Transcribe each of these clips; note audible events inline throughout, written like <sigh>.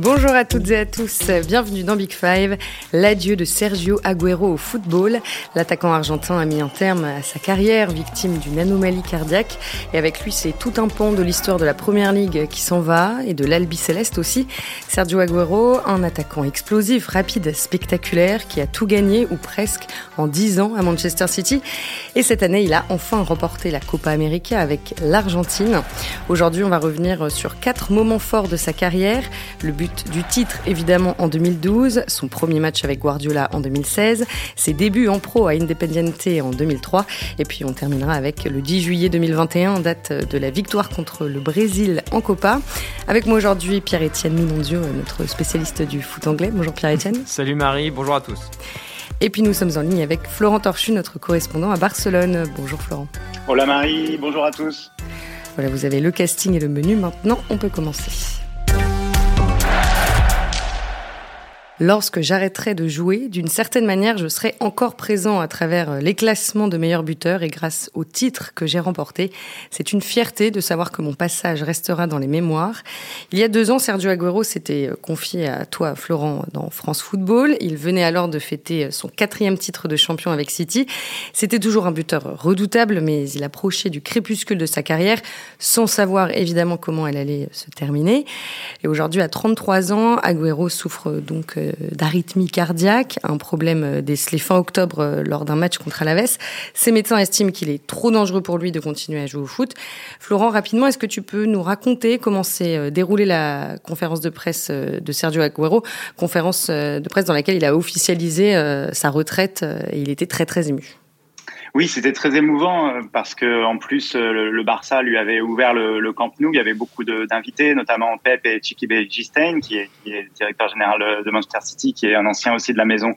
Bonjour à toutes et à tous, bienvenue dans Big Five. L'adieu de Sergio Agüero au football. L'attaquant argentin a mis un terme à sa carrière, victime d'une anomalie cardiaque. Et avec lui, c'est tout un pan de l'histoire de la Première Ligue qui s'en va, et de l'Albi Céleste aussi. Sergio Agüero, un attaquant explosif, rapide, spectaculaire, qui a tout gagné, ou presque, en 10 ans à Manchester City. Et cette année, il a enfin remporté la Copa América avec l'Argentine. Aujourd'hui, on va revenir sur quatre moments forts de sa carrière. Le but du titre évidemment en 2012, son premier match avec Guardiola en 2016, ses débuts en pro à Independiente en 2003 et puis on terminera avec le 10 juillet 2021, date de la victoire contre le Brésil en Copa. Avec moi aujourd'hui Pierre-Étienne Minondio, notre spécialiste du foot anglais. Bonjour Pierre-Étienne. <laughs> Salut Marie, bonjour à tous. Et puis nous sommes en ligne avec Florent Torchu, notre correspondant à Barcelone. Bonjour Florent. Hola Marie, bonjour à tous. Voilà, vous avez le casting et le menu. Maintenant, on peut commencer. Lorsque j'arrêterai de jouer, d'une certaine manière, je serai encore présent à travers euh, les classements de meilleurs buteurs et grâce au titre que j'ai remporté. C'est une fierté de savoir que mon passage restera dans les mémoires. Il y a deux ans, Sergio Agüero s'était euh, confié à toi, Florent, dans France Football. Il venait alors de fêter euh, son quatrième titre de champion avec City. C'était toujours un buteur redoutable, mais il approchait du crépuscule de sa carrière, sans savoir évidemment comment elle allait se terminer. Et aujourd'hui, à 33 ans, Agüero souffre donc d'arythmie cardiaque, un problème décelé fin octobre euh, lors d'un match contre Alaves. Ses médecins estiment qu'il est trop dangereux pour lui de continuer à jouer au foot. Florent, rapidement, est-ce que tu peux nous raconter comment s'est euh, déroulée la conférence de presse euh, de Sergio Aguero, conférence de presse dans laquelle il a officialisé sa retraite et il était très très ému? Oui, c'était très émouvant euh, parce que en plus euh, le, Barça lui avait ouvert le, Camp Nou. Il y avait beaucoup d'invités, notamment Pep et Chiqui Begistein, qui est, qui est directeur général de Manchester City, qui est un ancien aussi de la maison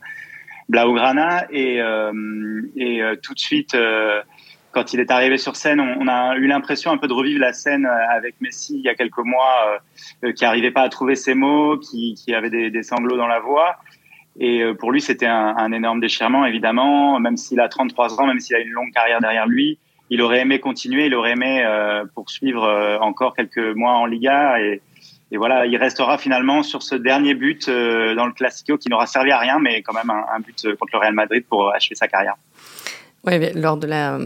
Blaugrana. Et, euh, tout de suite, quand il est arrivé sur scène, on, a eu l'impression un peu de revivre la scène avec Messi il y a quelques mois, qui n'arrivait pas à trouver ses mots, qui, avait des sanglots dans la voix. Et euh, pour lui, c'était un, un, énorme déchirement, évidemment. Même s'il a 33 ans, même s'il a une longue carrière derrière lui, il aurait aimé continuer, il aurait aimé euh, poursuivre euh, encore quelques mois en Liga. Et, et, voilà, il restera finalement sur ce dernier but euh, dans le Classico qui n'aura servi à rien, mais quand même un, un, but contre le Real Madrid pour achever sa carrière. Oui, lors de la,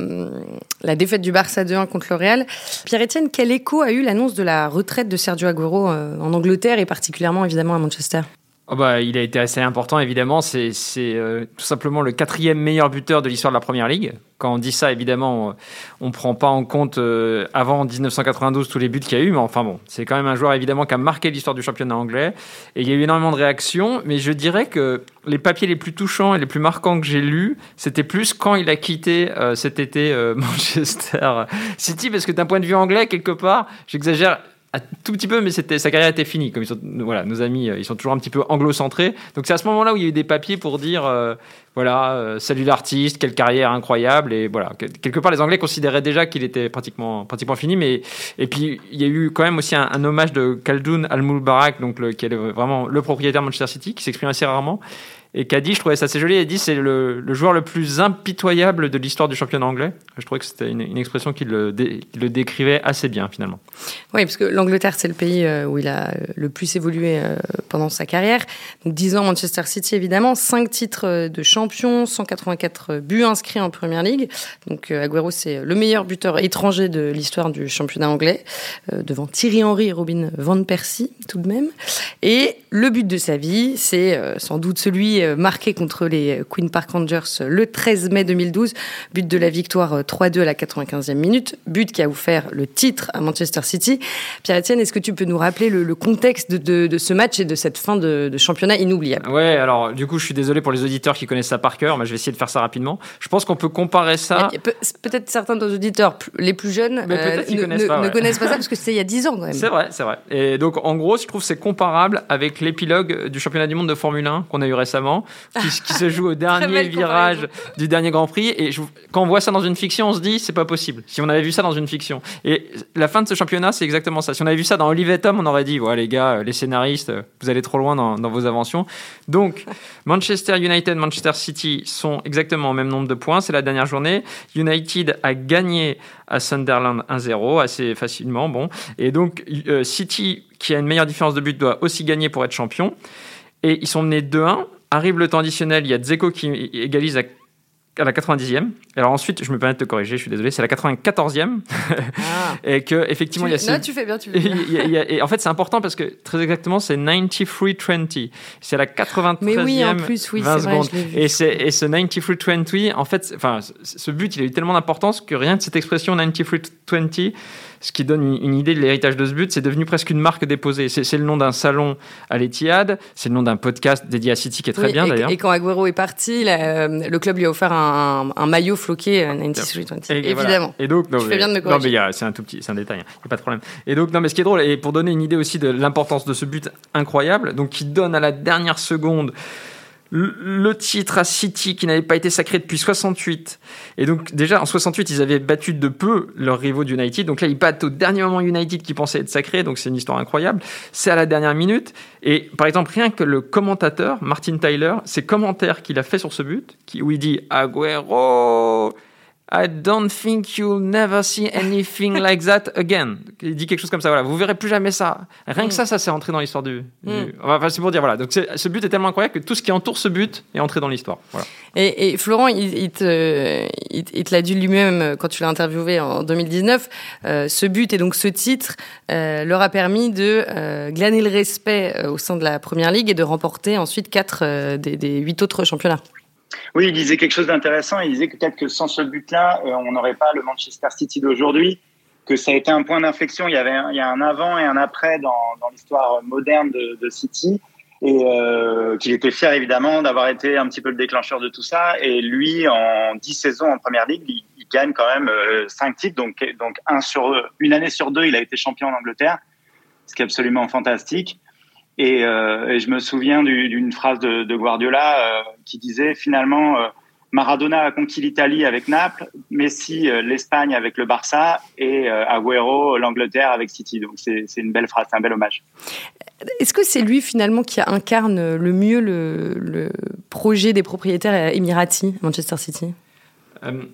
la défaite du Barça 2-1 contre le Real. Pierre-Etienne, quel écho a eu l'annonce de la retraite de Sergio Aguero en Angleterre et particulièrement évidemment à Manchester? Oh bah, il a été assez important, évidemment. C'est euh, tout simplement le quatrième meilleur buteur de l'histoire de la Première Ligue. Quand on dit ça, évidemment, on ne prend pas en compte euh, avant 1992 tous les buts qu'il y a eu. Mais enfin bon, c'est quand même un joueur, évidemment, qui a marqué l'histoire du championnat anglais. Et il y a eu énormément de réactions. Mais je dirais que les papiers les plus touchants et les plus marquants que j'ai lus, c'était plus quand il a quitté euh, cet été <laughs> Manchester City. Parce que d'un point de vue anglais, quelque part, j'exagère tout petit peu, mais c'était sa carrière était finie. Comme voilà, nos amis, euh, ils sont toujours un petit peu anglo-centrés. Donc c'est à ce moment-là où il y a eu des papiers pour dire, euh, voilà, euh, salut l'artiste, quelle carrière incroyable, et voilà. Quelque part, les Anglais considéraient déjà qu'il était pratiquement, pratiquement fini, mais et puis il y a eu quand même aussi un, hommage de Khaldoun Al Mubarak, donc qui est vraiment le propriétaire de Manchester City, qui s'exprime assez rarement et qui a dit, je trouvais ça assez joli, il a dit c'est le, joueur le plus impitoyable de l'histoire du championnat anglais. Je trouvais que c'était une, expression qui le, décrivait assez bien finalement. Oui, parce que l'Angleterre, c'est le pays euh, où il a le plus évolué euh, pendant sa carrière. Donc 10 ans Manchester City, évidemment, 5 titres euh, de champion, 184 buts inscrits en Première Ligue. Donc Aguero, c'est le meilleur buteur étranger de l'histoire du championnat anglais, devant Thierry Henry et Robin Van Persie, tout de même. Et le but de sa vie, c'est sans doute celui euh, marqué contre les Queen Park Rangers le 13 mai 2012. But de la victoire 3-2 euh, à la 95e minute. But qui a offert le titre à Manchester City. Pierre-Etienne, est-ce que tu peux nous rappeler le, contexte de, ce match et de cette fin de, championnat inoubliable? Ouais, alors du coup, je suis désolé pour les auditeurs qui connaissent ça par cœur, mais je vais essayer de faire ça rapidement. Je pense qu'on peut comparer ça. Peut-être certains de nos auditeurs, les plus jeunes, euh, ne, connaissent pas, ne, connaissent pas ça parce que c'était il y a 10 ans quand même. C'est vrai, c'est vrai. Et donc, en gros, je trouve c'est comparable avec l'épilogue du championnat du monde de Formule 1 qu'on a eu récemment Qui, se joue au <laughs> dernier virage du dernier Grand Prix. Et quand on voit ça dans une fiction, on se dit, c'est pas possible. Si on avait vu ça dans une fiction. Et la fin de ce championnat, c'est exactement ça. Si on avait vu ça dans Olivier Tom, on aurait dit, ouais, les gars, les scénaristes, vous allez trop loin dans, dans vos inventions. Donc, <laughs> Manchester United, Manchester City sont exactement au même nombre de points. C'est la dernière journée. United a gagné à Sunderland 1-0 assez facilement. Bon. Et donc, euh, City, qui a une meilleure différence de but, doit aussi gagner pour être champion. Et ils sont menés 2-1. Arrive le temps additionnel, il y a Dzeko qui égalise à à la 90e. Alors ensuite, je me permets de te corriger, je suis désolé, c'est la 94e. Ah. <laughs> et que effectivement, il y a. Non, tu fais bien, tu fais <laughs> bien. et en fait, c'est important parce que très exactement, c'est 93-20. C'est la 93e. Mais oui, en plus, oui, c'est vrai, Et, et ce 93-20, en fait, enfin, ce but, il a eu tellement d'importance que rien que cette expression 93-20 ce qui donne une, idée de l'héritage de ce but. C'est devenu presque une marque déposée. C'est le nom d'un salon à l'Etihad, c'est le nom d'un podcast dédié à City qui est très bien d'ailleurs. Et quand Agüero est parti, le club lui a offert un, maillot floqué 93 euh, évidemment. Et donc, non, fais bien de me corriger. Non, mais c'est un tout petit, c'est un détail, il hein. n'y a pas de problème. Et donc, non, mais ce qui est drôle, et pour donner une idée aussi de l'importance de ce but incroyable, donc qui donne à la dernière seconde le titre à City qui n'avait pas été sacré depuis 68. Et donc déjà en 68, ils avaient battu de peu leurs rivaux d'United. Donc là, ils battent au dernier moment United qui pensait être sacré. Donc c'est une histoire incroyable. C'est à la dernière minute. Et par exemple, rien que le commentateur, Martin Tyler, ses commentaires qu'il a fait sur ce but, qui, où il dit Agüero I don't think you'll never see anything like that again. Il dit quelque chose comme ça. Voilà, vous verrez plus jamais ça. Rien que mm. ça, ça s'est entré dans l'histoire du. Mm. Enfin, c'est pour dire voilà. Donc ce but est tellement incroyable que tout ce qui entoure ce but est entré dans l'histoire. Voilà. Et, Florent, il, te, il, l'a dit lui-même quand tu l'as interviewé en 2019. Euh, ce but et donc ce titre euh, leur a permis de euh, glaner le respect au sein de la première ligue et de remporter ensuite quatre des huit autres championnats. Oui, il disait quelque chose d'intéressant. Il disait que peut-être que sans ce but-là, euh, on n'aurait pas le Manchester City d'aujourd'hui, que ça a été un point d'inflexion. Il y avait un, il y a un avant et un après dans, l'histoire moderne de, City, et euh, qu'il était fier évidemment d'avoir été un petit peu le déclencheur de tout ça. Et lui, en dix saisons en première ligue, il, gagne quand même euh, cinq titres, donc donc un sur une année sur deux, il a été champion en Angleterre, ce qui est absolument fantastique. Euh, et, je me souviens d'une phrase de, Guardiola euh, qui disait finalement euh, Maradona a conquis l'Italie avec Naples, Messi l'Espagne avec le Barça et Agüero l'Angleterre avec City. Donc c'est une belle phrase, c'est un bel hommage. Est-ce que c'est lui finalement qui incarne le mieux le, le projet des propriétaires émiratis, Manchester City?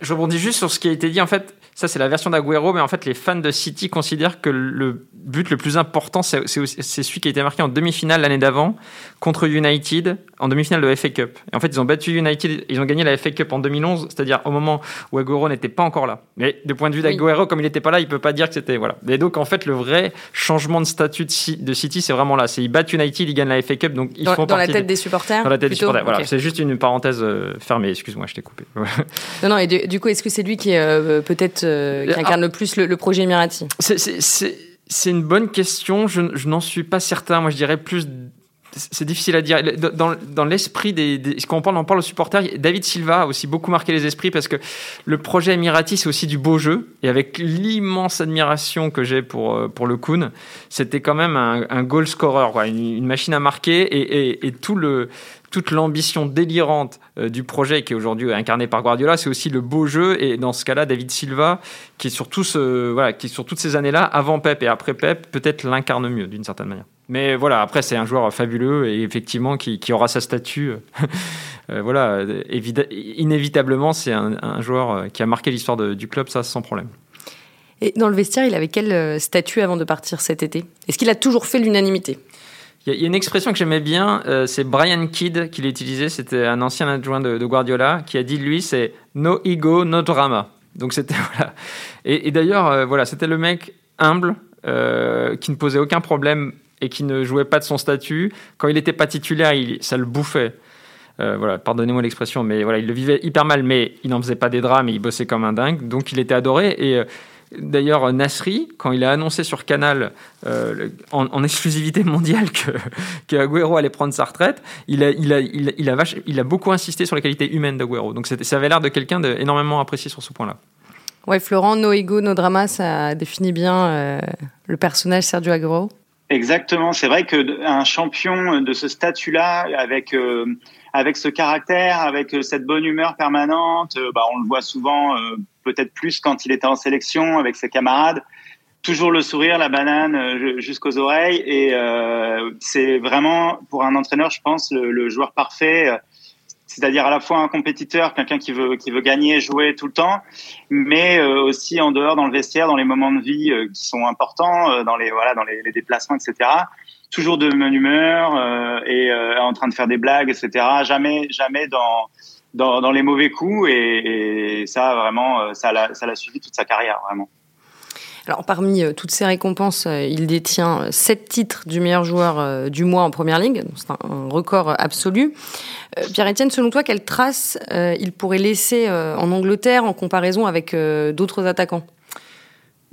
Je rebondis juste sur ce qui a été dit. En fait, ça, c'est la version d'Aguero, mais en fait, les fans de City considèrent que le but le plus important, c'est celui qui a été marqué en demi-finale l'année d'avant contre United, en demi-finale de la FA Cup. Et en fait, ils ont battu United, ils ont gagné la FA Cup en 2011, c'est-à-dire au moment où Aguero n'était pas encore là. Mais du point de vue d'Aguero, comme il n'était pas là, il peut pas dire que c'était voilà. Et donc, en fait, le vrai changement de statut de City, c'est vraiment là. C'est ils battent United, ils gagnent la FA Cup, donc ils dans, font dans la tête des supporters. Dans la tête des supporters. Voilà, c'est juste une parenthèse euh, fermée. Excuse-moi, je t'ai coupé. <laughs> non, non. Et du, coup, est-ce que c'est lui qui euh, peut-être qui incarne le plus le, projet Emirati C'est une bonne question. Je, je n'en suis pas certain. Moi, je dirais plus c'est difficile à dire. Dans, dans l'esprit des, quand on parle, on parle aux supporters, David Silva a aussi beaucoup marqué les esprits parce que le projet Emirati, c'est aussi du beau jeu. Et avec l'immense admiration que j'ai pour, euh, pour le Kun, c'était quand même un, un goal scorer, quoi, une, machine à marquer et, et, et tout le, toute l'ambition délirante euh, du projet qui est aujourd'hui incarné par Guardiola, c'est aussi le beau jeu. Et dans ce cas-là, David Silva, qui est sur, voilà, qui est sur toutes ces années-là, avant Pep et après Pep, peut-être l'incarne mieux d'une certaine manière. Mais voilà, après, c'est un joueur fabuleux et effectivement qui, aura sa statue. Euh, <laughs> voilà, inévitablement, c'est un, joueur euh, qui a marqué l'histoire du club, ça sans problème. Et dans le vestiaire, il avait quel statut avant de partir cet été? Est-ce qu'il a toujours fait l'unanimité? Il y, a une expression que j'aimais bien, euh, c'est Brian Kidd qui l'utilisait, c'était un ancien adjoint de, Guardiola, qui a dit lui, c'est no ego, no drama. Donc c'était <laughs> voilà. Et, d'ailleurs, euh, voilà, c'était le mec humble euh, qui ne posait aucun problème et qui ne jouait pas de son statut. Quand il n'était pas titulaire, ça le bouffait. voilà, pardonnez-moi l'expression, mais voilà, il le vivait hyper mal, mais il n'en faisait pas des drames, il bossait comme un dingue, donc il était adoré. D'ailleurs, Nasri, quand il a annoncé sur Canal euh, en, exclusivité mondiale que, que Agüero allait prendre sa retraite, il a, il a, il a, il a beaucoup insisté sur les qualités humaines d'Agüero. Donc ça avait l'air de quelqu'un d'énormément apprécié sur ce point-là. Ouais, Florent, No Ego, No Drama, ça définit bien euh, le personnage Sergio Agüero. Exactement, c'est vrai qu'un champion de ce statut-là, avec, euh, avec ce caractère, avec cette bonne humeur permanente. bah, on le voit souvent, peut-être plus quand il était en sélection avec ses camarades toujours le sourire, la banane euh, jusqu'aux oreilles. Et euh, c'est vraiment, pour un entraîneur, je pense, le, joueur parfait. Euh, c'est-à-dire à la fois un compétiteur, quelqu'un qui veut qui veut gagner, jouer tout le temps, mais aussi en dehors dans le vestiaire, dans les moments de vie qui sont importants, dans les voilà dans les, les déplacements, etc. Toujours de bonne humeur et en train de faire des blagues, etc. Jamais jamais dans dans, dans les mauvais coups et, et ça vraiment ça l'a ça l'a suivi toute sa carrière vraiment. Alors, parmi euh, toutes ces récompenses, euh, il détient euh, sept titres du meilleur joueur du mois en première ligue. C'est un record absolu. Pierre-Etienne, selon toi, quelle trace il pourrait laisser en Angleterre en comparaison avec d'autres attaquants?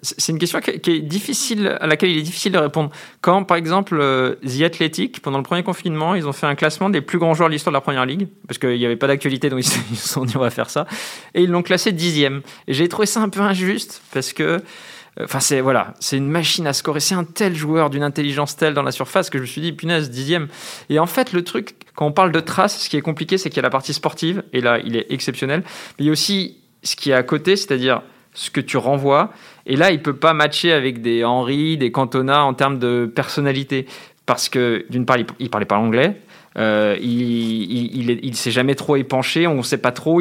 C'est une question qui est difficile, à laquelle il est difficile de répondre. Quand, par exemple, The Athletic, pendant le premier confinement, ils ont fait un classement des plus grands joueurs de l'histoire de la première ligue, parce qu'il n'y avait pas d'actualité, donc <laughs> ils se sont dit on va faire ça, et ils l'ont classé dixième. Et j'ai trouvé ça un peu injuste, parce que Enfin, c'est voilà, c'est une machine à scorer. C'est un tel joueur d'une intelligence telle dans la surface que je me suis dit, punaise, dixième. Et en fait, le truc, quand on parle de traces, ce qui est compliqué, c'est qu'il y a la partie sportive, et là, il est exceptionnel. Mais il y a aussi ce qui est à côté, c'est-à-dire ce que tu renvoies. Et là, il peut pas matcher avec des Henry, des Cantona en termes de personnalité. Parce que, d'une part, il parlait pas anglais. Euh, il, il, s'est jamais trop épanché, on ne sait pas trop.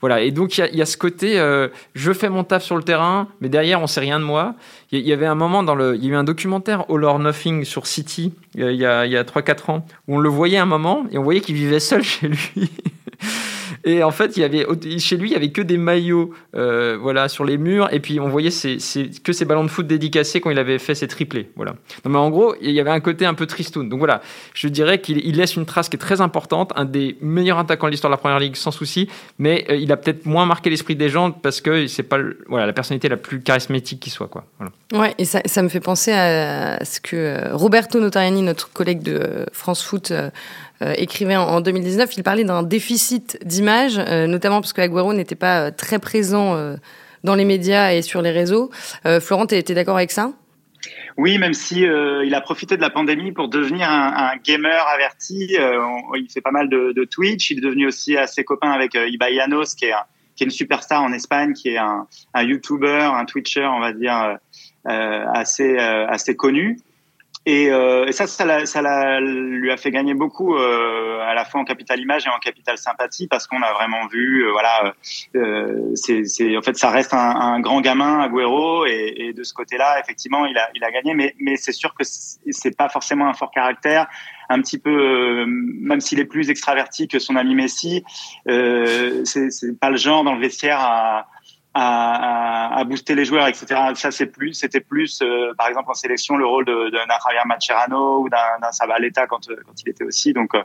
voilà. Et donc il y, a, ce côté, euh, je fais mon taf sur le terrain, mais derrière on sait rien de moi. Il y, avait un moment dans le, il y a eu un documentaire All or Nothing sur City il y a, il y a 3-4 ans où on le voyait un moment et on voyait qu'il vivait seul <laughs> chez lui. Et en fait, chez lui, il y avait que des maillots euh, voilà, sur les murs. Et puis, on voyait que ses ballons de foot dédicacés quand il avait fait ses triplés. Voilà. mais en gros, il y avait un côté un peu tristoun. Donc voilà, je dirais qu'il laisse une trace qui est très importante. Un des meilleurs attaquants de l'histoire de la Première Ligue, sans souci. Mais euh, il a peut-être moins marqué l'esprit des gens parce que c'est pas la personnalité la plus charismatique qui soit. Quoi. Ouais, et ça, ça, me fait penser à ce que euh, Roberto Notariani, notre collègue de France Foot, écrivait en, 2019, il parlait d'un déficit d'image, euh, notamment parce que Agüero n'était pas euh, très présent dans les médias et sur les réseaux. Florent, tu étais d'accord avec ça? Oui, même si il a profité de la pandémie pour devenir un, gamer averti. il fait pas mal de, Twitch. Il est devenu aussi assez copain avec qui est, qui est une superstar en Espagne, qui est un, un YouTuber, un Twitcher, on va dire, assez, assez connu. Et, euh, ça, ça, ça lui a fait gagner beaucoup, euh, à la fois en capital image et en capital sympathie, parce qu'on a vraiment vu, euh, voilà, euh, c'est, en fait, ça reste un, un grand gamin, Agüero, et, et de ce côté-là, effectivement, il a, il a gagné, mais, mais c'est sûr que c'est pas forcément un fort caractère, un petit peu, euh, même s'il est plus extraverti que son ami Messi, euh, c'est pas le genre dans le vestiaire à à, à, booster les joueurs, etc. Ça, c'est plus, c'était plus, euh, par exemple, en sélection, le rôle d'un Javier Macherano ou d'un Sabaleta quand, euh, quand il était aussi. Donc, euh,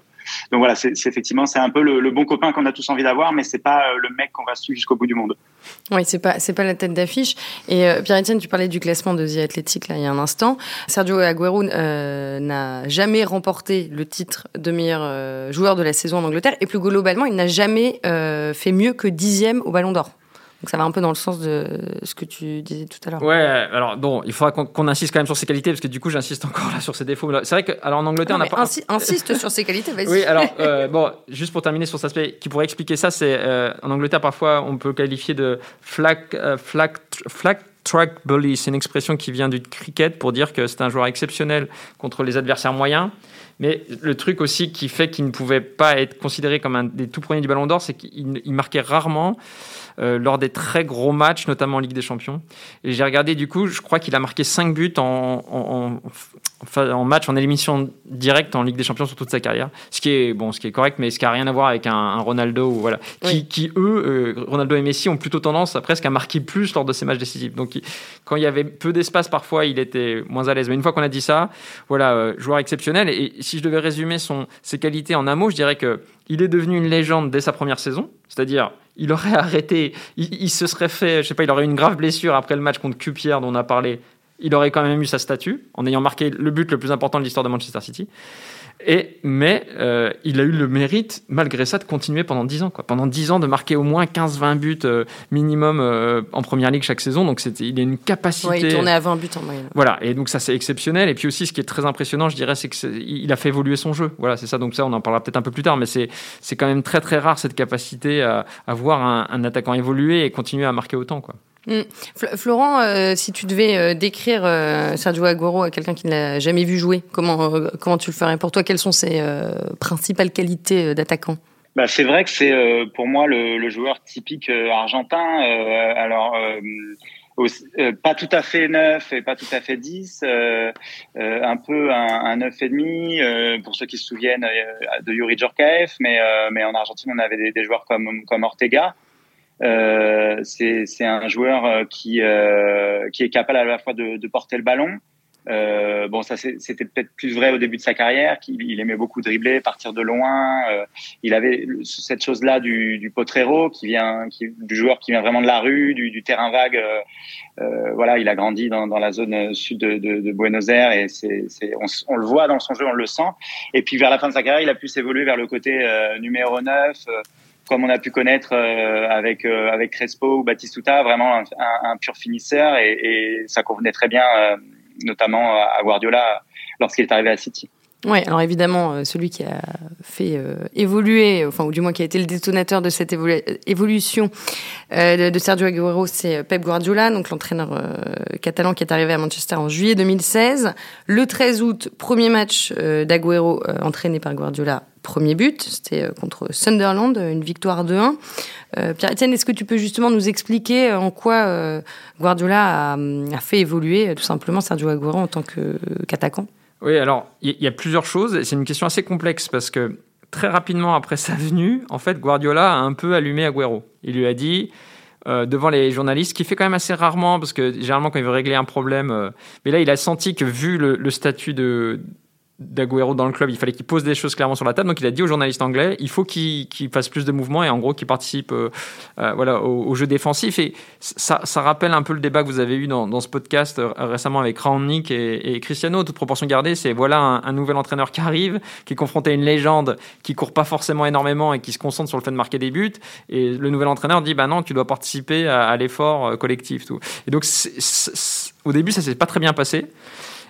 donc voilà, c'est effectivement, c'est un peu le, le bon copain qu'on a tous envie d'avoir, mais c'est pas le mec qu'on va suivre jusqu'au bout du monde. Oui, c'est pas, c'est pas la tête d'affiche. Et Pierre-Etienne, tu parlais du classement de The Athletic là il y a un instant. Sergio Aguero n'a jamais remporté le titre de meilleur joueur de la saison en Angleterre, et plus globalement, il n'a jamais fait mieux que dixième au Ballon d'Or. Donc ça va un peu dans le sens de ce que tu disais tout à l'heure. Ouais, alors bon, il faudra qu'on insiste quand même sur ses qualités parce que du coup j'insiste <laughs> encore là sur ses défauts. C'est vrai que alors en Angleterre on n'a pas. insiste sur ses qualités, vas-y. Oui, alors euh, bon, juste pour terminer sur cet aspect qui pourrait expliquer ça, c'est euh, en Angleterre parfois on peut qualifier de flag, euh, flag, flag track bully. C'est une expression qui vient du cricket pour dire que c'est un joueur exceptionnel contre les adversaires moyens. Mais le truc aussi qui fait qu'il ne pouvait pas être considéré comme un des tout premiers du Ballon d'Or, c'est qu'il marquait rarement. Euh, lors des très gros matchs, notamment en Ligue des Champions. Et j'ai regardé, du coup, je crois qu'il a marqué 5 buts en, match, en élimination directe en Ligue des Champions sur toute sa carrière. Ce qui est, bon, ce qui est correct, mais ce qui n'a rien à voir avec un, Ronaldo, ou voilà, qui, qui, eux, euh, Ronaldo et Messi, ont plutôt tendance à presque à marquer plus lors de ces matchs décisifs. Donc, quand il y avait peu d'espace, parfois, il était moins à l'aise. Mais une fois qu'on a dit ça, voilà, euh, joueur exceptionnel. Et si je devais résumer son, ses qualités en un mot, je dirais que il est devenu une légende dès sa première saison, c'est-à-dire il aurait <laughs> arrêté, il, se serait fait, je sais pas, il aurait eu une grave blessure après le match contre Cupier dont on a parlé. Il aurait quand même eu sa statue en ayant marqué le but le plus important de l'histoire de Manchester City. Et, mais euh, il a eu le mérite, malgré ça, de continuer pendant 10 ans. Quoi. Pendant 10 ans, de marquer au moins 15-20 buts euh, minimum euh, en première ligue chaque saison. Donc il a une capacité. Ouais, il tournait à 20 buts en moyenne. Voilà, et donc ça c'est exceptionnel. Et puis aussi, ce qui est très impressionnant, je dirais, c'est qu'il a fait évoluer son jeu. Voilà, c'est ça. Donc ça, on en parlera peut-être un peu plus tard, mais c'est quand même très très rare cette capacité à, à voir un, un, attaquant évoluer et continuer à marquer autant. Quoi. Mm. Florent, euh, si tu devais euh, décrire euh, Sergio Aguero à quelqu'un qui ne l'a jamais vu jouer, comment, comment tu le ferais? Pour toi, quelles sont ses principales qualités d'attaquant? Bah, c'est vrai que c'est pour moi le, joueur typique argentin. alors pas tout à fait neuf et pas tout à fait 10, un peu un, un neuf et demi pour ceux qui se souviennent de Yuri Djorkaeff, mais mais en Argentine on avait des, des joueurs comme comme Ortega. Euh, c'est un joueur euh, qui, euh, qui est capable à la fois de, porter le ballon. Bon, ça c'était peut-être plus vrai au début de sa carrière, qu'il il aimait beaucoup dribbler, partir de loin. Il avait cette chose-là du, du potrero, du joueur qui vient vraiment de la rue, du, terrain vague. Voilà, il a grandi dans, la zone sud de, Buenos Aires et on, on, le voit dans son jeu, on le sent. Et puis vers la fin de sa carrière, il a pu s'évoluer vers le côté numéro 9 comme on a pu connaître euh, avec euh, avec Crespo ou Batistuta, vraiment un, pur finisseur et, ça convenait très bien, euh, notamment à Guardiola lorsqu'il est arrivé à City. Oui, alors évidemment, celui qui a fait évoluer, enfin, ou du moins qui a été le détonateur de cette évolution de, Sergio Aguero, c'est Pep Guardiola, donc l'entraîneur catalan qui est arrivé à Manchester en juillet 2016. Le 13 août, premier match d'Aguero entraîné par Guardiola premier but, c'était euh, contre Sunderland, une victoire 2-1. Euh, Pierre-Etienne, est-ce que tu peux justement nous expliquer euh, en quoi Guardiola a, fait évoluer tout simplement Sergio Aguero en tant qu'attaquant? Oui, alors il y, a plusieurs choses. C'est une question assez complexe parce que très rapidement après sa venue, en fait, Guardiola a un peu allumé Aguero. Il lui a dit, devant les journalistes, qui fait quand même assez rarement, parce que généralement quand il veut régler un problème, mais là il a senti que vu le statut de, d'Aguero dans le club, il fallait qu'il pose des choses clairement sur la table. Donc il a dit aux journalistes anglais, il faut qu'il fasse plus de mouvements et en gros qu'il participe euh, euh, voilà, au, jeu défensif. Et ça, ça, rappelle un peu le débat que vous avez eu dans, dans ce podcast euh, récemment avec Rangnick et, et, Cristiano, toute proportion gardée. C'est voilà un, nouvel entraîneur qui arrive, qui est confronté à une légende qui court pas forcément énormément et qui se concentre sur le fait de marquer des buts. Et le nouvel entraîneur dit, bah non, tu dois participer à, à l'effort collectif. Tout. Et donc au début, ça s'est pas très bien passé.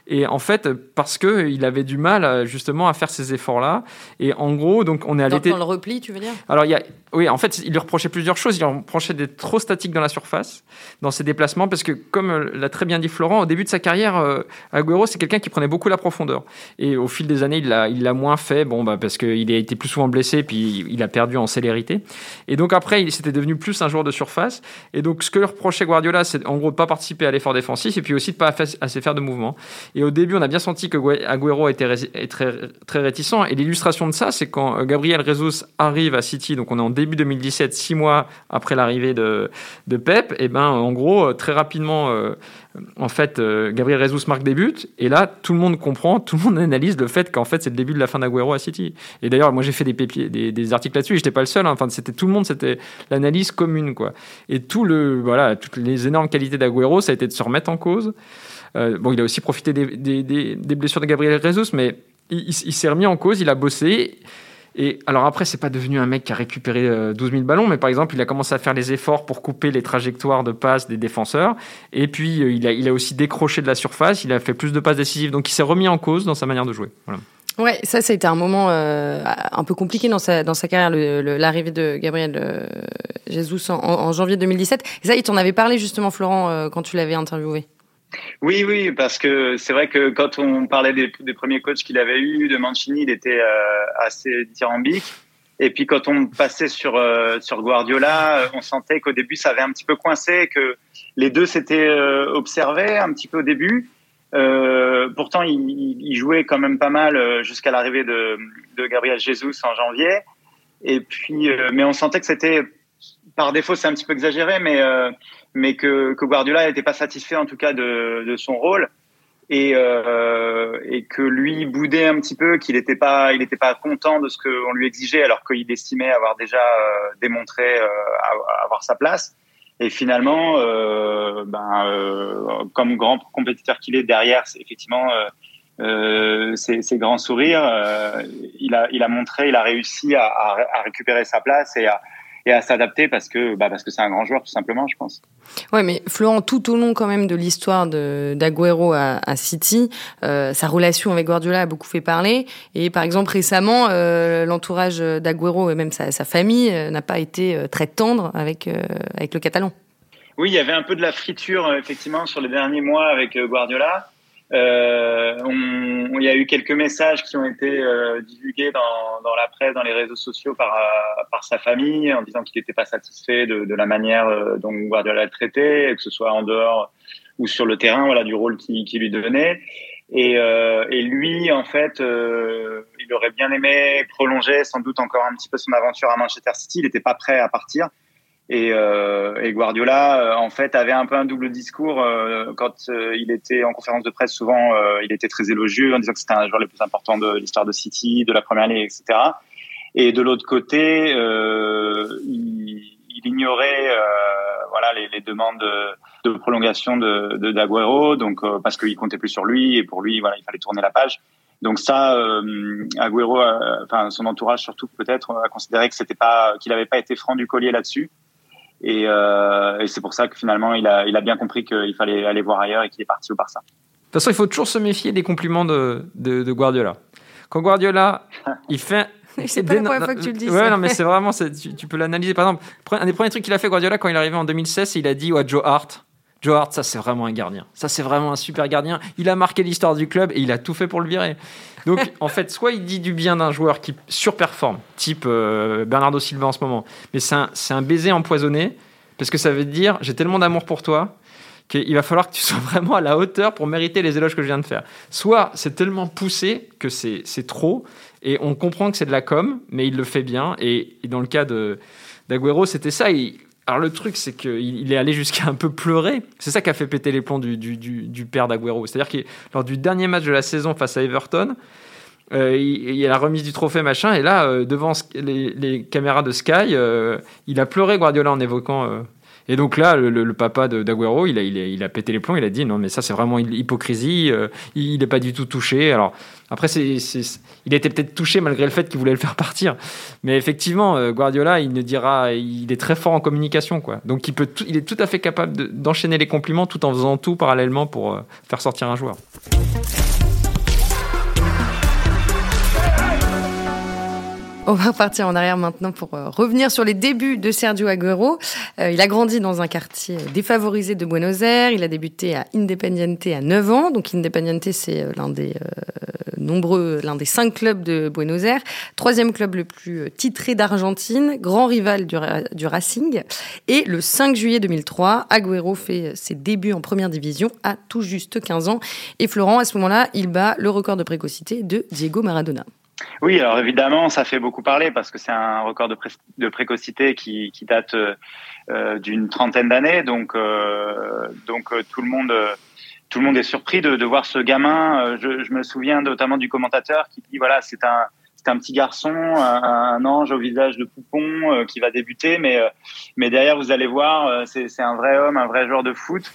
Et en fait, parce que il avait du mal justement à faire ces efforts-là. Et en gros, donc on est allé. Dans, dans le repli, tu veux dire? Alors il y a, oui, en fait, il lui reprochait plusieurs choses. Il lui reprochait d'être trop statique dans la surface, dans ses déplacements, parce que comme euh, l'a très bien dit Florent, au début de sa carrière, euh, Agüero, c'est quelqu'un qui prenait beaucoup la profondeur. Et au fil des années, il l'a, il l'a moins fait, bon, bah, parce qu'il a été plus souvent blessé, puis il a perdu en célérité. Et donc après, il s'était devenu plus un joueur de surface. Et donc ce que lui reprochait Guardiola, c'est en gros de pas participer à l'effort défensif, et puis aussi de pas assez faire de mouvements. Et au début, on a bien senti que Agüero était très, réticent. Et l'illustration de ça, c'est quand euh, Gabriel Jesus arrive à City, donc on est en début 2017, six mois après l'arrivée de, Pep, et ben en gros, euh, très rapidement, euh, en fait, Gabriel Jesus marque des buts. Et là, tout le monde comprend, tout le monde analyse le fait qu'en fait, c'est le début de la fin d'Aguero à City. Et d'ailleurs, moi, j'ai fait des, articles là-dessus. Et j'étais pas le seul. Hein. Enfin, c'était tout le monde. C'était l'analyse commune. Et tout le, voilà, toutes les énormes qualités d'Aguero, ça a été de se remettre en cause. Euh, bon, il a aussi profité des, blessures de Gabriel Jesus, mais il, s'est remis en cause, il a bossé. Et alors après, c'est pas devenu un mec qui a récupéré 12 euh, 000 ballons, mais par exemple, il a commencé à faire les efforts pour couper les trajectoires de passe des défenseurs. Et puis, euh, il, a, aussi décroché de la surface, il a fait plus de passes décisives. Donc, il s'est remis en cause dans sa manière de jouer. Voilà. Ouais, ça, ça a été un moment un peu compliqué dans sa, carrière, l'arrivée de Gabriel Jesus en, janvier 2017. Et ça, il t'en avait parlé justement, Florent, quand tu l'avais interviewé. Oui, oui, parce que c'est vrai que quand on parlait des, premiers coachs qu'il avait eu, de Mancini, il était euh, assez dithyrambique. Et puis quand on passait sur euh, sur Guardiola, euh, on sentait qu'au début ça avait un petit peu coincé, que les deux s'étaient observés un petit peu au début. pourtant, il, il, jouait quand même pas mal jusqu'à l'arrivée de, de Gabriel Jesus en janvier. Et puis, mais on sentait que c'était par défaut, c'est un petit peu exagéré, mais mais que, que Guardiola n'était pas satisfait en tout cas de, de son rôle et, euh, et que lui boudait un petit peu, qu'il n'était pas, il n'était pas content de ce qu'on lui exigeait alors qu'il estimait avoir déjà euh, démontré euh, avoir sa place. Et finalement, ben, comme grand compétiteur qu'il est derrière, c'est effectivement euh, ses, grands sourires, il, a, il a montré, il a réussi à, à récupérer sa place et à, et à s'adapter parce que bah parce que c'est un grand joueur tout simplement, je pense. Ouais, mais Florent, tout au long quand même de l'histoire de d'Aguero à, à, City, euh, sa relation avec Guardiola a beaucoup fait parler. Et par exemple récemment, euh, l'entourage d'Aguero et même sa, sa famille euh, n'a pas été très tendre avec euh, avec le Catalan. Oui, il y avait un peu de la friture effectivement sur les derniers mois avec Guardiola. Euh, il y a eu quelques messages qui ont été euh, divulgués dans, dans, la presse, dans les réseaux sociaux par, euh, par sa famille, en disant qu'il n'était pas satisfait de, de, la manière euh, dont Guardiola le traitait, que ce soit en dehors ou sur le terrain, voilà, du rôle qui lui donnait. Et, euh, et, lui, en fait, il aurait bien aimé prolonger sans doute encore un petit peu son aventure à Manchester City. Il n'était pas prêt à partir. Et, euh, et, Guardiola, euh, en fait, avait un peu un double discours euh, quand euh, il était en conférence de presse. Souvent, il était très élogieux en disant que c'était un joueur le plus important de l'histoire de City, de la Première Ligue, etc. Et de l'autre côté, il, il, ignorait voilà les, les, demandes de, prolongation de d'Aguero, donc parce qu'il comptait plus sur lui et pour lui, voilà, il fallait tourner la page. Donc ça, euh, Agüero, enfin son entourage surtout peut-être, a considéré que c'était pas, qu'il n'avait pas été franc du collier là-dessus. Et, euh, et c'est pour ça que finalement, il a, il a bien compris qu'il fallait aller voir ailleurs et qu'il est parti au Barça. De toute façon, il faut toujours se méfier des compliments de, de, de Guardiola. Quand Guardiola, <laughs> il fait. C'est pas la première fois que tu le dis. Ouais, non, mais c'est vraiment, tu, tu, peux l'analyser. Par exemple, un des premiers trucs qu'il a fait, Guardiola, quand il est arrivé en 2016, il a dit à Joe Hart, Joe Hart, ça c'est vraiment un gardien. Ça c'est vraiment un super gardien. Il a marqué l'histoire du club et il a tout fait pour le virer. Donc <laughs> en fait, soit il dit du bien d'un joueur qui surperforme, type euh, Bernardo Silva en ce moment, mais c'est un, un, baiser empoisonné parce que ça veut dire j'ai tellement d'amour pour toi qu'il va falloir que tu <laughs> sois vraiment à la hauteur pour mériter les éloges que je viens de faire. Soit c'est tellement poussé que c'est trop et on comprend que c'est de la com, mais il le fait bien. Et, et dans le cas d'Aguero, c'était ça. Il, alors le truc, c'est qu'il est allé jusqu'à un peu pleurer. C'est ça qui a fait péter les plombs du, père d'Aguero. C'est-à-dire que lors du dernier match de la saison face à Everton, euh, il, y a la remise du trophée, machin, et là, euh, devant les, caméras de Sky, euh, il a pleuré Guardiola en évoquant et donc là, le, papa d'Aguero, il a, il, a, pété les plombs, il a dit non, mais ça c'est vraiment hypocrisie, euh, il n'est pas du tout touché. Alors après, c'est, il était peut-être touché malgré le fait qu'il voulait le faire partir. Mais effectivement, euh, Guardiola, il ne dira, il est très fort en communication, quoi. Donc il, peut il est tout à fait capable d'enchaîner les compliments tout en faisant tout parallèlement pour euh, faire sortir un joueur. On va partir en arrière maintenant pour euh, revenir sur les débuts de Sergio Agüero. Euh, il a grandi dans un quartier défavorisé de Buenos Aires. Il a débuté à Independiente à 9 ans. Donc Independiente, c'est euh, l'un des nombreux, l'un des cinq clubs de Buenos Aires. Troisième club le plus titré d'Argentine, grand rival du, du Racing. Et le 5 juillet 2003, Agüero fait ses débuts en première division à tout juste 15 ans. Et Florent, à ce moment-là, il bat le record de précocité de Diego Maradona. Oui, alors évidemment, ça fait beaucoup parler parce que c'est un record de, pré de précocité qui, date euh, d'une trentaine d'années, donc euh, donc euh, tout le monde tout le monde est surpris de, voir ce gamin. Je, me souviens notamment du commentateur qui dit voilà, c'est un c'est un petit garçon, un, ange au visage de poupon euh, qui va débuter, mais euh, mais derrière vous allez voir, c'est un vrai homme, un vrai joueur de foot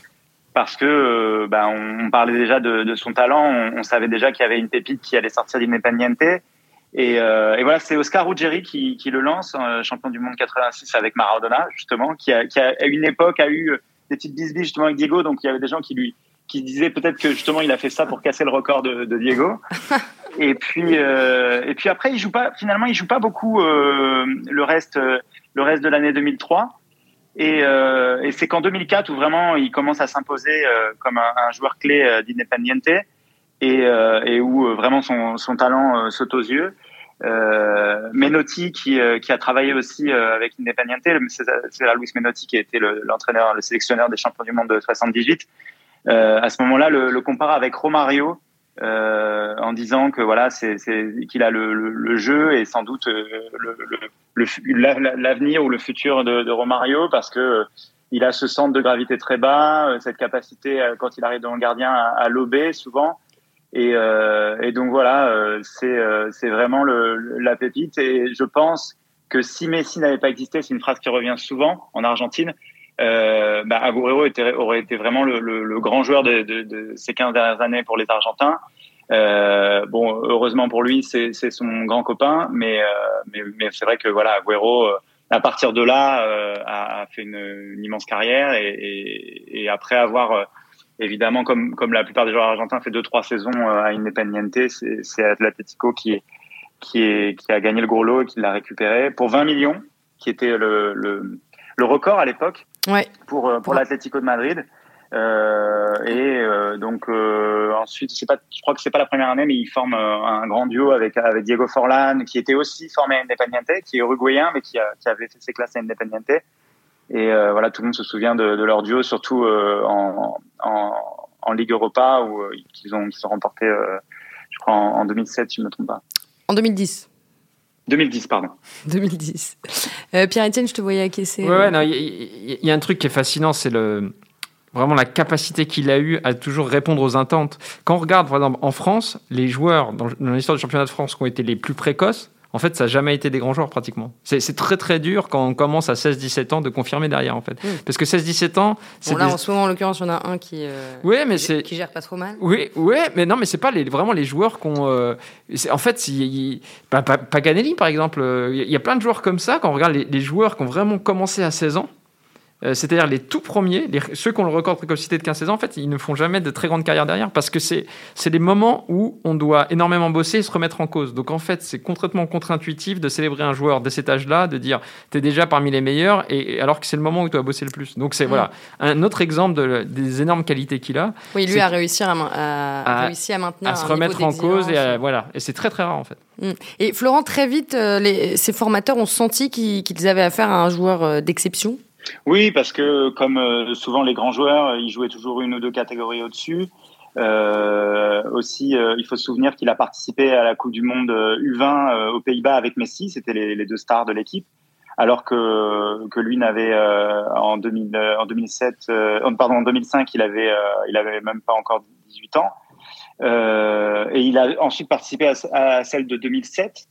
parce que bah, on, parlait déjà de, son talent, on, on savait déjà qu'il y avait une pépite qui allait sortir d'Independiente. Et, euh, et, voilà, c'est Oscar Ruggeri qui, qui, le lance, euh, champion du monde 86 avec Maradona, justement, qui, a, qui a, à une époque a eu des petites bisbis justement avec Diego. Donc il y avait des gens qui lui qui disaient peut-être que justement il a fait ça pour casser le record de, de Diego. <laughs> et puis euh, et puis après il joue pas finalement il joue pas beaucoup euh, le reste le reste de l'année 2003. Et, euh, et c'est qu'en 2004 où vraiment il commence à s'imposer euh, comme un, un, joueur clé d'Independiente et, et où vraiment son, talent saute aux yeux. Euh, Menotti qui, euh, a travaillé aussi euh, avec Independiente, c'est la Luis Menotti qui a été l'entraîneur, le, le, sélectionneur des champions du monde de 78. Euh, à ce moment-là, le, compare avec Romario euh, en disant que voilà, c'est qu'il a le, le, jeu et sans doute l'avenir ou le futur de, de, Romario parce que il a ce centre de gravité très bas, cette capacité quand il arrive dans le gardien à, à lober souvent. Et, euh, et, donc voilà, euh, c'est euh, c'est vraiment le, la pépite. Et je pense que si Messi n'avait pas existé, c'est une phrase qui revient souvent en Argentine. euh, bah, Agüero aurait été vraiment le, le, le grand joueur de, de, de, ces 15 dernières années pour les Argentins. Euh, bon, heureusement pour lui, c'est son grand copain, mais, euh, mais, mais c'est vrai que voilà, Agüero, à partir de là, a, a, fait une, une, immense carrière et, et, et après avoir évidemment, comme, comme la plupart des joueurs argentins, fait deux trois saisons à Independiente, c'est Atletico qui est qui, est, qui a gagné le gros lot et qui l'a récupéré pour 20 millions, qui était le, le, le record à l'époque ouais. pour, pour ouais. l'Atlético de Madrid. Euh, et euh, donc euh, ensuite, je sais pas, je crois que c'est pas la première année, mais il forme un grand duo avec avec Diego Forlan, qui était aussi formé à Independiente, qui est uruguayen, mais qui, a, qui avait fait ses classes à Independiente. Et voilà, tout le monde se souvient de, de leur duo, surtout en, en, en Ligue Europa où ils ont remporté, je crois en, en 2007, si je me trompe pas. En 2010. 2010, pardon. <laughs> 2010. Euh, Pierre-Etienne, je te voyais acquiescer. Ouais, ouais, non, il y, y, a un truc qui est fascinant, c'est le vraiment la capacité qu'il a eu à toujours répondre aux attentes. Quand on regarde, par exemple, en France, les joueurs dans, dans l'histoire du championnat de France qui ont été les plus précoces, en fait, ça n'a jamais été des grands joueurs pratiquement. C'est très très dur quand on commence à 16-17 ans de confirmer derrière en fait. Mmh. Parce que 16-17 ans, bon, là des... en ce moment en l'occurrence, il y en a un qui, euh, oui, mais qui, qui, gère pas trop mal. Oui, oui, mais non, mais c'est pas les, vraiment les joueurs qu'on. Euh, en fait, il, Paganelli par exemple, il y a plein de joueurs comme ça quand on regarde les, les joueurs qui ont vraiment commencé à 16 ans. Euh, c'est-à-dire les tout premiers, les, ceux qui ont le record de précocité de 15-16 ans, en fait, ils ne font jamais de très grande carrière derrière parce que c'est des moments où on doit énormément bosser et se remettre en cause. Donc en fait, c'est complètement contre-intuitif de célébrer un joueur dès cet âge-là, de dire tu es déjà parmi les meilleurs, et, alors que c'est le moment où tu dois bosser le plus. Donc c'est mmh. voilà un autre exemple de, des énormes qualités qu'il a. Oui, lui a réussi à, à, à, réussi à maintenir à se remettre en cause et à, voilà. Et c'est très très rare en fait. Mmh. Et Florent, très vite, euh, les, ces formateurs ont senti qu'ils qu avaient affaire à un joueur euh, d'exception? Oui, parce que comme euh, souvent les grands joueurs, ils jouaient toujours une ou deux catégories au-dessus. Euh, aussi, euh, il faut se souvenir qu'il a participé à la Coupe du Monde U20 euh, aux Pays-Bas avec Messi, c'était les, deux stars de l'équipe, alors que que lui n'avait euh, en, 2000, en 2007, pardon, en 2005, il avait il avait même pas encore 18 ans. et il a ensuite participé à celle de 2007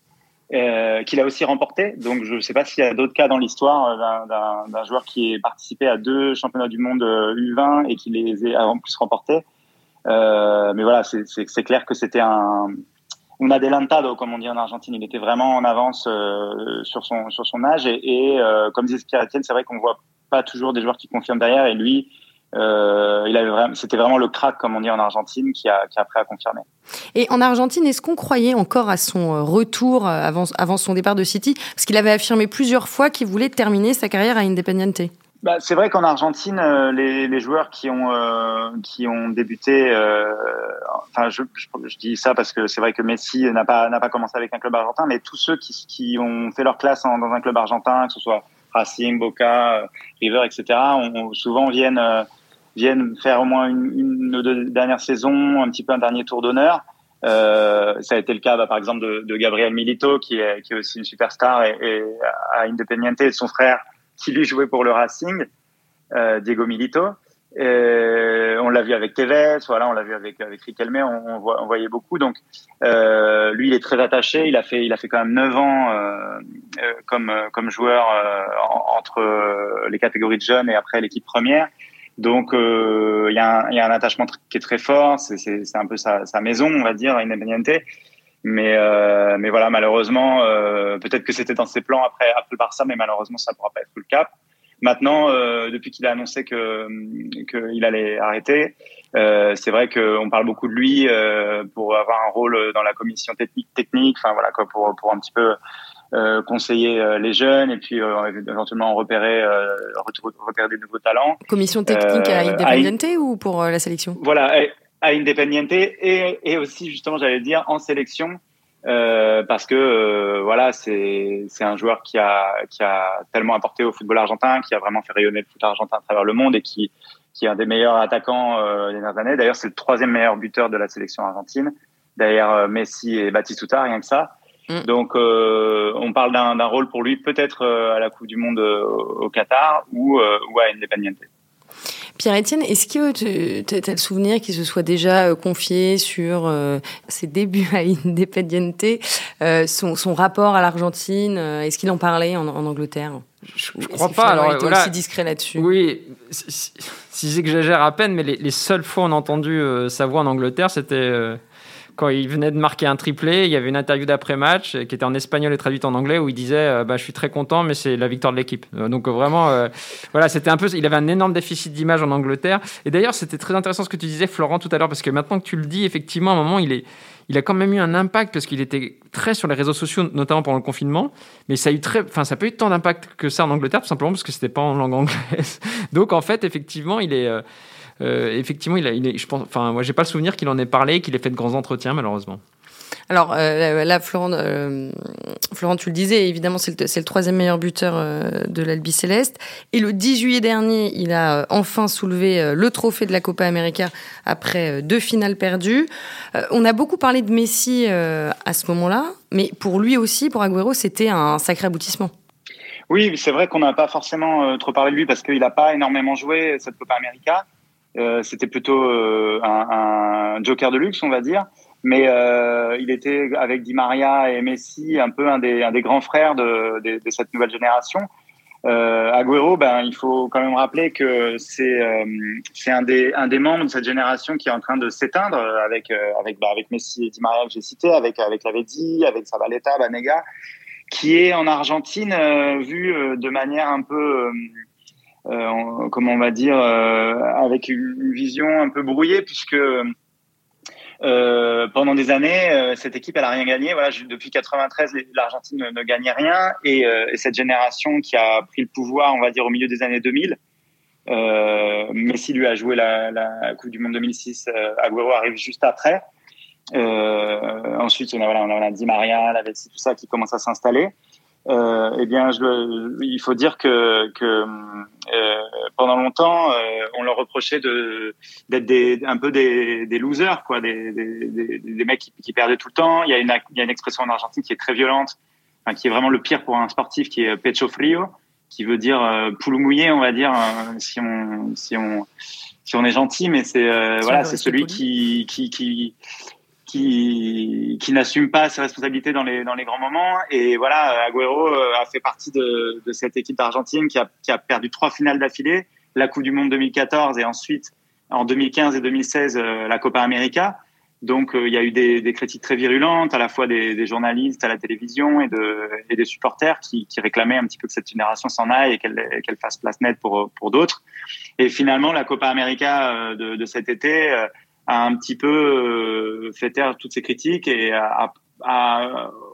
euh, qu'il a aussi remporté. Donc, je ne sais pas s'il y a d'autres cas dans l'histoire d'un joueur qui ait participé à deux championnats du monde U20 et qui les ait en plus remportés. Euh, mais voilà, c'est clair que c'était un, un adelantado, comme on dit en Argentine. Il était vraiment en avance euh, sur son sur son âge et, euh, comme disait Spiratiel, c'est vrai qu'on voit pas toujours des joueurs qui confirment derrière. Et lui, euh, il avait vraiment, c'était vraiment le crack, comme on dit en Argentine, qui a, qui a après à confirmer. Et en Argentine, est-ce qu'on croyait encore à son retour avant, avant son départ de City? Parce qu'il avait affirmé plusieurs fois qu'il voulait terminer sa carrière à Independiente. Bah, c'est vrai qu'en Argentine, euh, les, les, joueurs qui ont euh, qui ont débuté, euh, enfin, je, je, je, dis ça parce que c'est vrai que Messi n'a pas n'a pas commencé avec un club argentin, mais tous ceux qui, qui ont fait leur classe en, dans un club argentin, que ce soit Racing, Boca, River, etc., on, souvent viennent viennent faire au moins une, une ou deux dernières saisons, un petit peu un dernier tour d'honneur. Euh, ça a été le cas, bah, par exemple, de, de, Gabriel Milito, qui est, qui est aussi une superstar, et, et à Independiente, et son frère, qui lui jouait pour le Racing, euh, Diego Milito. Et on l'a vu avec Tevez, voilà, on l'a vu avec avec Riquelme, on, on, on, voyait beaucoup. Donc euh, lui, il est très attaché. Il a fait, il a fait quand même 9 ans euh, comme comme joueur entre les catégories de jeunes et après l'équipe première. Donc euh, il y, a un, y a un attachement qui est très fort. C'est un peu sa, sa, maison, on va dire, Independiente. Mais euh, mais voilà, malheureusement, euh, peut-être que c'était dans ses plans après après le Barça, mais malheureusement ça pourra pas être le cap. Maintenant, euh, depuis qu'il a annoncé que qu'il allait arrêter, euh, c'est vrai qu'on parle beaucoup de lui euh, pour avoir un rôle dans la commission technique, technique, enfin voilà quoi, pour pour un petit peu euh, conseiller euh, les jeunes et puis euh, éventuellement repérer repérer des nouveaux talents. Commission technique à Independiente à, ou pour la sélection? Voilà, à Independiente et et aussi justement j'allais dire en sélection. Euh, parce que euh, voilà, c'est c'est un joueur qui a qui a tellement apporté au football argentin, qui a vraiment fait rayonner le foot argentin à travers le monde et qui qui est un des meilleurs attaquants euh, des dernières années. D'ailleurs, c'est le troisième meilleur buteur de la sélection argentine, derrière Messi et Batistuta, rien que ça. Mm. Donc, on parle d'un rôle pour lui peut-être à la Coupe du Monde au Qatar ou ou à Independiente. Pierre-Etienne, est-ce que tu as le souvenir qu'il se soit déjà euh, confié sur euh, ses débuts à Independiente, euh, son, son, rapport à l'Argentine Est-ce qu'il en parlait en, en Angleterre? Je, crois pas. Alors, il aussi discret là-dessus? Oui, si, j'exagère à peine, mais les, seules fois où on a entendu sa voix en Angleterre, c'était quand il venait de marquer un triplé, il y avait une interview d'après-match qui était en espagnol et traduite en anglais où il disait euh, bah, Je suis très content, mais c'est la victoire de l'équipe. Euh, donc vraiment, euh, voilà, c'était un peu. Il avait un énorme déficit d'image en Angleterre. Et d'ailleurs, c'était très intéressant ce que tu disais, Florent, tout à l'heure, parce que maintenant que tu le dis, effectivement, à un moment, il est. Il a quand même eu un impact parce qu'il était très sur les réseaux sociaux, notamment pendant le confinement. Mais ça a eu très, enfin, ça n'a pas eu tant d'impact que ça en Angleterre, tout simplement parce que c'était pas en langue <laughs> anglaise. Donc, en fait, effectivement, il est, euh, effectivement, il a, il je pense, enfin, moi, j'ai pas le souvenir qu'il en ait parlé, qu'il ait fait de grands entretiens, malheureusement. Alors euh, là, Florent, euh, Florent, tu le disais, évidemment, c'est le, le, troisième meilleur buteur de l'Albi Céleste. Et le 10 juillet dernier, il a enfin soulevé le trophée de la Copa América après deux finales perdues. on a beaucoup parlé de Messi à ce moment-là, mais pour lui aussi, pour Agüero, c'était un sacré aboutissement. Oui, c'est vrai qu'on n'a pas forcément trop parlé de lui parce qu'il n'a pas énormément joué cette Copa América. Euh, c'était plutôt euh, un, un, joker de luxe, on va dire. Mais euh, il était avec Di Maria et Messi un peu un des, un des grands frères de, de, de cette nouvelle génération. Euh, Agüero, ben, il faut quand même rappeler que c'est euh, un des un des membres de cette génération qui est en train de s'éteindre avec avec bah, avec Messi et Di Maria que j'ai cité, avec avec Lavezzi, avec Sabaleta, Banega, qui est en Argentine vu de manière un peu euh, comment on va dire, euh, avec une vision un peu brouillée, puisque euh, pendant des années, cette équipe, elle a rien gagné. Voilà, depuis 93, l'Argentine ne, gagnait rien, et, et, cette génération qui a pris le pouvoir, on va dire, au milieu des années 2000. Euh, Messi lui a joué la, Coupe du Monde 2006. Euh, Agüero arrive juste après. Ensuite, on a, voilà, on a, Di Maria, la Vessi, tout ça qui commence à s'installer euh, eh bien, je, il faut dire que, que euh, pendant longtemps, euh, on leur reprochait de d'être un peu des, des losers, quoi, des, des, des mecs qui, qui, perdaient tout le temps. Il y a une, il y a une expression en Argentine qui est très violente, enfin, qui est vraiment le pire pour un sportif, qui est pecho frio, qui veut dire euh, poule mouillé, on va dire, euh, si on si on si on est gentil, mais c'est euh, voilà, c'est celui qui, qui qui qui, qui n'assume pas ses responsabilités dans les, dans les grands moments. Et voilà, Agüero euh, a fait partie de, de cette équipe d'Argentine qui a, qui a perdu trois finales d'affilée, la Coupe du Monde 2014 et ensuite en 2015 et 2016 euh, la Copa América. Donc euh, il y a eu des, des, critiques très virulentes, à la fois des, des, journalistes à la télévision et, de, et des supporters qui, qui, réclamaient un petit peu que cette génération s'en aille et qu'elle qu'elle fasse place nette pour, pour d'autres. Et finalement, la Copa América de, de cet été a un petit peu euh, fait taire toutes ces critiques et a,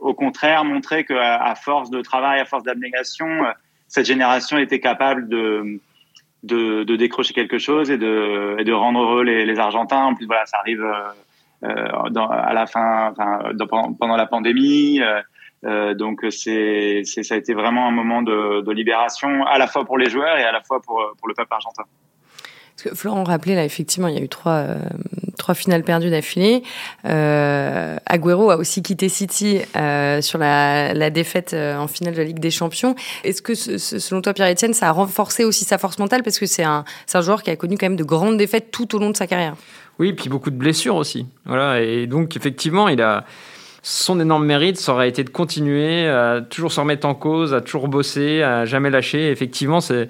au contraire montré qu'à à force de travail, à force d'abnégation, euh, cette génération était capable de, de, de, décrocher quelque chose et de, et de rendre heureux les, les, Argentins. En plus, voilà, ça arrive euh, dans, à la fin, enfin, pendant la pandémie. Euh, donc c'est, ça a été vraiment un moment de, de libération à la fois pour les joueurs et à la fois pour, pour le peuple argentin. Florent rappelait là, effectivement, il y a eu trois, euh, trois finales perdues d'affilée. Euh, Agüero a aussi quitté City euh, sur la, la défaite euh, en finale de la Ligue des Champions. Est-ce que, selon toi, Pierre-Etienne, ça a renforcé aussi sa force mentale? Parce que c'est un, un joueur qui a connu quand même de grandes défaites tout au long de sa carrière. Oui, puis beaucoup de blessures aussi. Voilà, et donc, effectivement, il a son énorme mérite, ça aurait été de continuer à toujours se remettre en cause, à toujours bosser, à jamais lâcher. Effectivement, c'est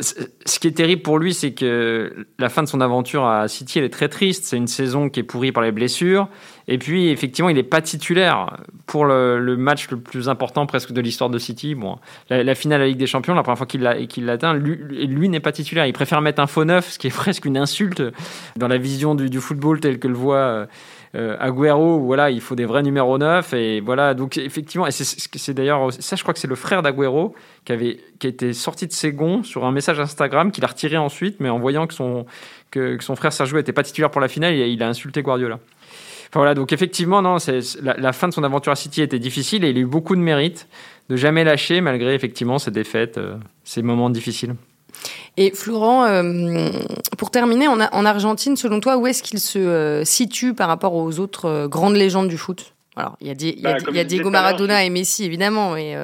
ce qui est terrible pour lui, c'est que la fin de son aventure à City, elle est très triste. C'est une saison qui est pourrie par les blessures. Et puis, effectivement, il n'est pas titulaire pour le, match le plus important presque de l'histoire de City. Bon, la, finale à la Ligue des Champions, la première fois qu'il l'atteint, lui, lui n'est pas titulaire. Il préfère mettre un faux neuf, ce qui est <laughs> presque une insulte dans la vision du, football tel que le voit euh, Agüero, voilà, il faut des vrais numéros 9. Et voilà, donc effectivement, et c'est d'ailleurs, ça je crois que c'est le frère d'Agüero qui, avait, qui a été sorti de ses gonds sur un message Instagram qu'il a retiré ensuite, mais en voyant que son, que, son frère Sergio n'était pas titulaire pour la finale, il a, insulté Guardiola. Enfin, voilà, donc effectivement, non, la, la, fin de son aventure à City était difficile et il a eu beaucoup de mérite de jamais lâcher malgré effectivement ses défaites, euh, ces moments difficiles. Et Florent, euh, pour terminer, en, en, Argentine, selon toi, où est-ce qu'il se euh, situe par rapport aux autres euh, grandes légendes du foot? Alors, il y a, il y a, bah, y a Diego Maradona et Messi, évidemment, mais,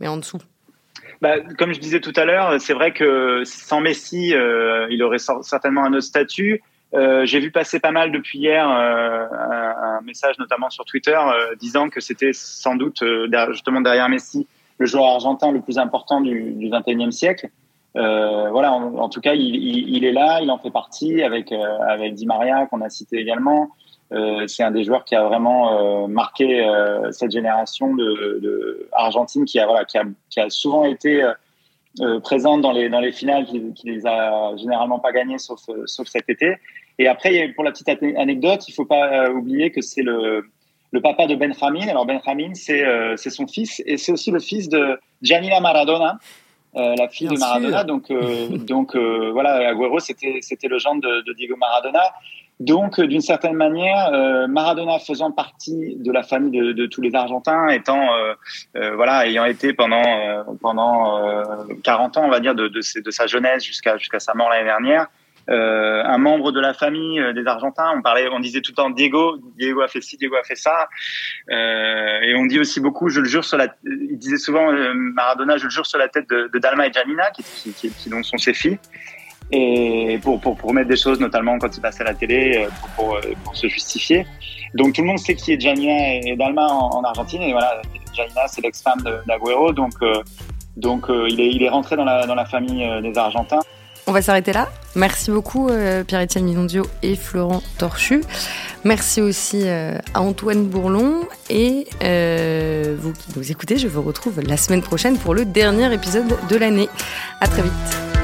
mais en dessous. Bah, comme je disais tout à l'heure, c'est vrai que sans Messi, il aurait certainement un autre statut. J'ai vu passer pas mal depuis hier un, un, message, notamment sur Twitter, disant que c'était sans doute justement derrière Messi le joueur argentin le plus important du, du 21e siècle. Euh, voilà, en, tout cas, il, est là, il en fait partie avec euh, avec Di Maria qu'on a cité également. Euh, c'est un des joueurs qui a vraiment euh, marqué euh, cette génération de, de, argentine qui a voilà qui a, qui a souvent été présente dans les dans les finales, qui, qui, les a généralement pas gagnées sauf sauf cet été. Et après, pour la petite anecdote, il faut pas oublier que c'est le le papa de Benjamin. Alors Benjamin, c'est c'est son fils et c'est aussi le fils de Gianina Maradona, euh, la fille de Maradona. Donc, euh, <laughs> donc euh, voilà, Agüero, c'était c'était le gendre de, de, Diego Maradona. Donc, d'une certaine manière, Maradona faisant partie de la famille de, de tous les Argentins, étant voilà, ayant été pendant pendant 40 ans, on va dire, de, de, de sa jeunesse jusqu'à jusqu'à sa mort l'année dernière, euh, un membre de la famille euh, des Argentins. On parlait, on disait tout le temps Diego, Diego a fait ci, Diego a fait ça, euh, et on dit aussi beaucoup, je le jure sur la, il disait souvent Maradona, je le jure sur la tête de, de Dalma et Janina, qui, qui, qui, qui sont ses filles, et pour, pour, pour mettre des choses, notamment quand il passe à la télé, pour, pour, pour, se justifier. Donc tout le monde sait qui est Janina et Dalma en, en Argentine, et voilà, Janina c'est l'ex-femme d'Agüero, donc donc il est il est rentré dans la dans la famille des Argentins. On va s'arrêter là. Merci beaucoup euh, Pierre-Étienne Minondio et Florent Torchu. Merci aussi euh, à Antoine Bourlon et euh, vous qui nous écoutez, je vous retrouve la semaine prochaine pour le dernier épisode de l'année. À très vite.